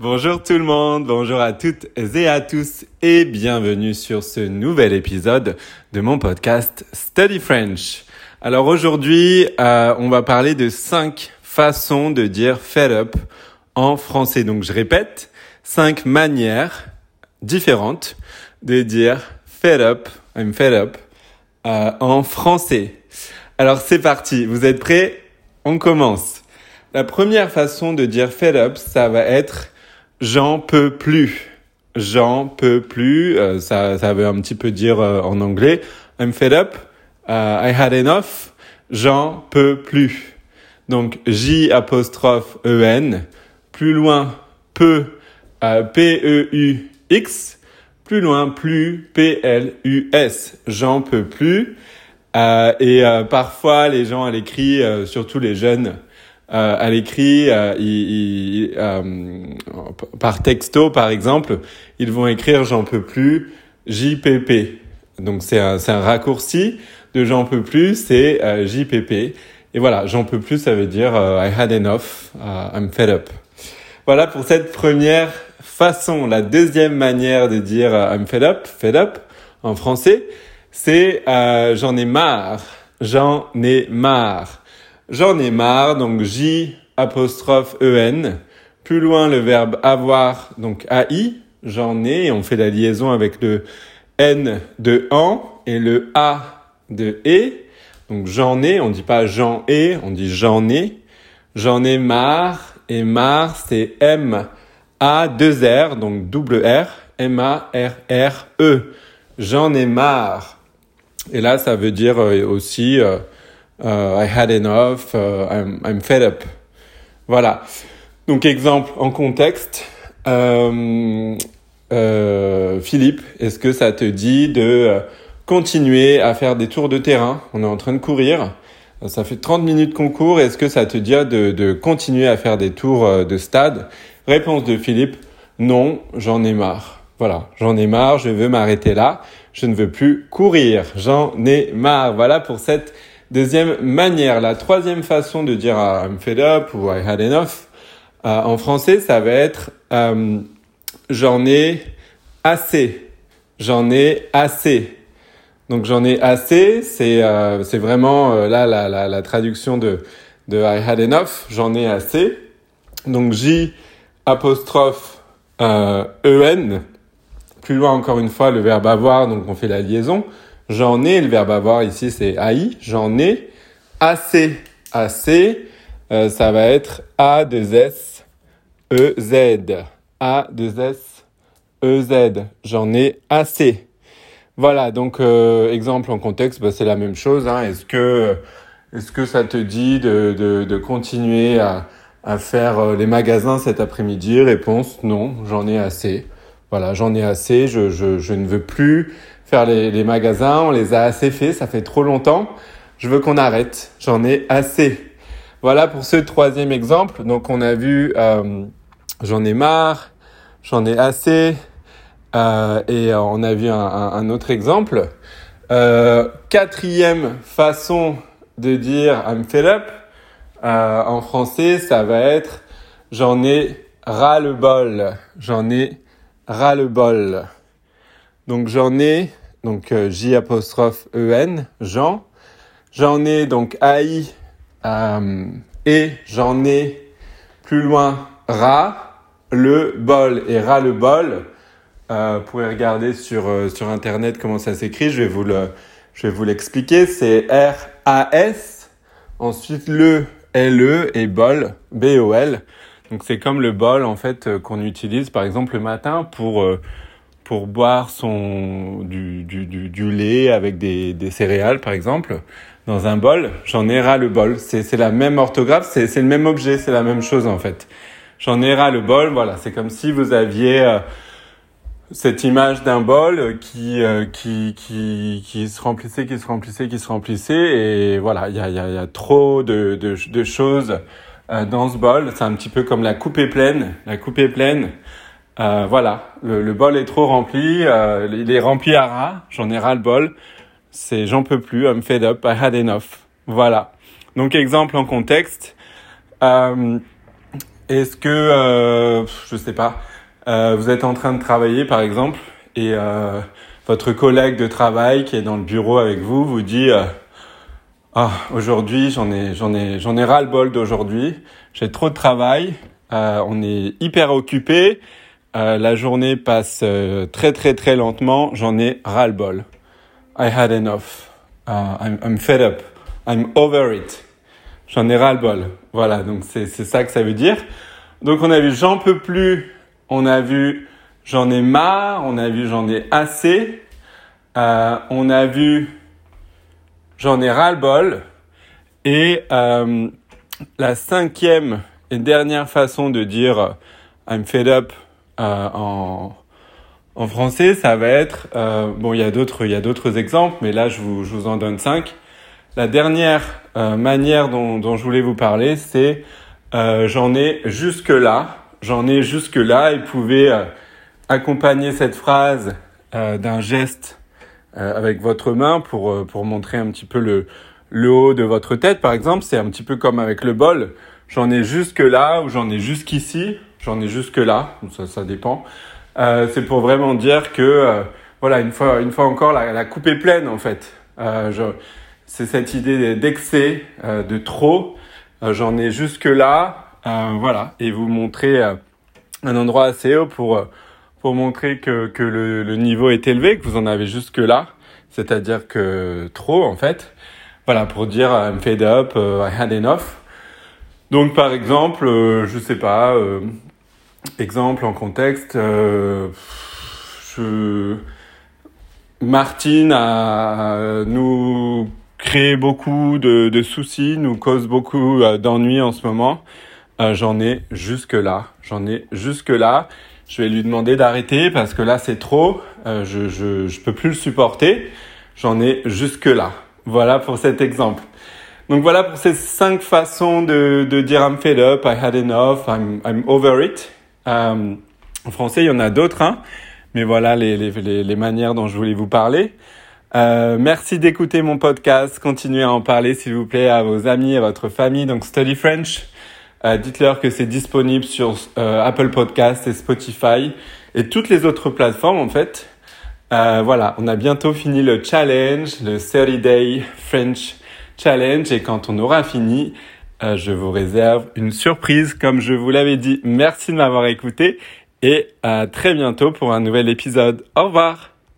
Bonjour tout le monde, bonjour à toutes et à tous et bienvenue sur ce nouvel épisode de mon podcast Study French. Alors aujourd'hui, euh, on va parler de cinq façons de dire fed up en français. Donc je répète, cinq manières différentes de dire fed up, I'm fed up euh, en français. Alors c'est parti, vous êtes prêts? On commence. La première façon de dire fed up, ça va être J'en peux plus. J'en peux plus. Euh, ça, ça veut un petit peu dire euh, en anglais. I'm fed up. Uh, I had enough. J'en peux plus. Donc J apostrophe E. Plus loin peu euh, P E U X. Plus loin plus P L U S. J'en peux plus. et parfois les gens à l'écrit, surtout les jeunes, euh, à l'écrit, euh, euh, par texto par exemple, ils vont écrire j'en peux plus JPP. Donc c'est un, un raccourci de j'en peux plus, c'est JPP. Et voilà, j'en peux plus, ça veut dire I had enough, I'm fed up. Voilà pour cette première façon. La deuxième manière de dire I'm fed up, fed up en français, c'est j'en ai marre, j'en ai marre. J'en ai marre, donc J apostrophe EN. Plus loin, le verbe avoir, donc AI. J'en ai, on fait la liaison avec le N de en et le A de E. Donc j'en ai, on dit pas j'en ai, on dit j'en ai. J'en ai marre, et marre, c'est M A 2 R, donc double R, M A R R E. J'en ai marre. Et là, ça veut dire euh, aussi euh, Uh, I had enough, uh, I'm, I'm fed up. Voilà. Donc exemple en contexte. Euh, euh, Philippe, est-ce que ça te dit de euh, continuer à faire des tours de terrain? On est en train de courir. Ça fait 30 minutes qu'on court. Est-ce que ça te dit de, de continuer à faire des tours de stade? Réponse de Philippe, non, j'en ai marre. Voilà, j'en ai marre, je veux m'arrêter là. Je ne veux plus courir. J'en ai marre. Voilà pour cette Deuxième manière, la troisième façon de dire I'm fed up ou I had enough euh, en français, ça va être euh, j'en ai assez. J'en ai assez. Donc j'en ai assez, c'est euh, vraiment là la, la, traduction de I had enough. J'en ai assez. Donc J apostrophe en. Plus loin encore une fois le verbe avoir, donc on fait la liaison. J'en ai, le verbe avoir ici c'est AI, j'en ai assez. Assez, euh, ça va être A, 2 S, E, Z. A, 2 S, E, Z. J'en ai assez. Voilà, donc euh, exemple en contexte, bah, c'est la même chose. Hein. Est-ce que, est-ce que ça te dit de, de, de continuer à, à faire euh, les magasins cet après-midi? Réponse non, j'en ai assez. Voilà, j'en ai assez, je, je, je ne veux plus faire les, les, magasins, on les a assez fait, ça fait trop longtemps. Je veux qu'on arrête, j'en ai assez. Voilà pour ce troisième exemple. Donc on a vu euh, j'en ai marre, j'en ai assez, euh, et on a vu un, un, autre exemple. Euh, quatrième façon de dire I'm fed up euh, en français, ça va être j'en ai ras le bol, j'en ai ras le bol. Donc j'en ai, donc euh, J apostrophe E N, Jean. J'en ai donc AI euh, et j'en ai plus loin Ra, le bol et Ra le bol. Euh, vous pouvez regarder sur euh, sur internet comment ça s'écrit. Je vais vous le je vais vous l'expliquer. C'est R A S. Ensuite le L E et bol B O L. Donc c'est comme le bol en fait qu'on utilise par exemple le matin pour pour boire son du, du, du, du lait avec des, des, céréales par exemple dans un bol, j'en ai ras le bol. C'est la même orthographe, c'est le même objet, c'est la même chose en fait. J'en ai ras le bol, voilà, c'est comme si vous aviez euh, cette image d'un bol qui, euh, qui, qui, qui se remplissait, qui se remplissait, qui se remplissait et voilà, il y a, y, a, y a trop de, de, de choses euh, dans ce bol. C'est un petit peu comme la coupe est pleine. La coupe est pleine. Euh, voilà, le, le, bol est trop rempli, euh, il est rempli à ras, j'en ai ras le bol, c'est j'en peux plus, I'm fed up, I had enough. Voilà. Donc exemple en contexte, euh, Est-ce que, euh, je sais pas, euh, vous êtes en train de travailler par exemple et euh, votre collègue de travail qui est dans le bureau avec vous vous dit euh, ah aujourd'hui j'en ai j'en ai j'en ai ras le bol d'aujourd'hui. J'ai trop de travail. Euh, on est hyper occupé. Euh, la journée passe euh, très très très lentement. J'en ai ras le bol I had enough. Uh, I'm, I'm fed up. I'm over it. J'en ai ras le bol voilà donc c'est c'est ça que ça veut dire. Donc on a vu j'en peux plus. On a vu j'en ai marre. On a vu j'en ai assez. Euh, on a vu j'en ai ras le bol. Et euh, la cinquième et dernière façon de dire I'm fed up euh, en, français, ça va être euh, bon, il y a d'autres exemples, mais là je vous, en donne cinq. La dernière euh, manière dont, dont je voulais vous parler, c'est euh, j'en ai jusque là, j'en ai jusque là. Et vous pouvez euh, accompagner cette phrase euh, d'un geste euh, avec votre main pour, euh, pour montrer un petit peu le, le haut de votre tête, par exemple. C'est un petit peu comme avec le bol. J'en ai jusque là ou j'en ai jusqu'ici. J'en ai jusque là. Ça, ça dépend. Euh, c'est pour vraiment dire que, euh, voilà, une fois, une fois encore, la, la coupe est pleine, en fait. Euh, c'est cette idée d'excès, euh, de trop. Euh, j'en ai jusque là. Euh, voilà. Et vous montrer euh, un endroit assez haut pour, euh, pour montrer que, que le, niveau est élevé, que vous en avez jusque là, c'est-à-dire que trop en fait. Voilà, pour dire euh, I'm fed up, uh, I had enough. Donc par exemple, euh, je sais pas, euh, exemple en contexte, euh, je... Martine a euh, nous créé beaucoup de, de soucis, nous cause beaucoup euh, d'ennuis en ce moment. Euh, j'en ai jusque là, j'en ai jusque là. Je vais lui demander d'arrêter parce que là c'est trop. Euh, je, je, je peux plus le supporter. J'en ai jusque là. Voilà pour cet exemple. Donc voilà pour ces cinq façons de, de dire I'm fed up, I had enough, I'm, I'm over it. Euh, en français, il y en a d'autres, hein, mais voilà les, les, les, manières dont je voulais vous parler. Euh, merci d'écouter mon podcast. Continuez à en parler, s'il vous plaît, à vos amis, à votre famille. Donc Study French. Euh, Dites-leur que c'est disponible sur euh, Apple Podcast et Spotify et toutes les autres plateformes en fait. Euh, voilà, on a bientôt fini le challenge, le 30 Day French Challenge et quand on aura fini, euh, je vous réserve une surprise comme je vous l'avais dit. Merci de m'avoir écouté et à très bientôt pour un nouvel épisode. Au revoir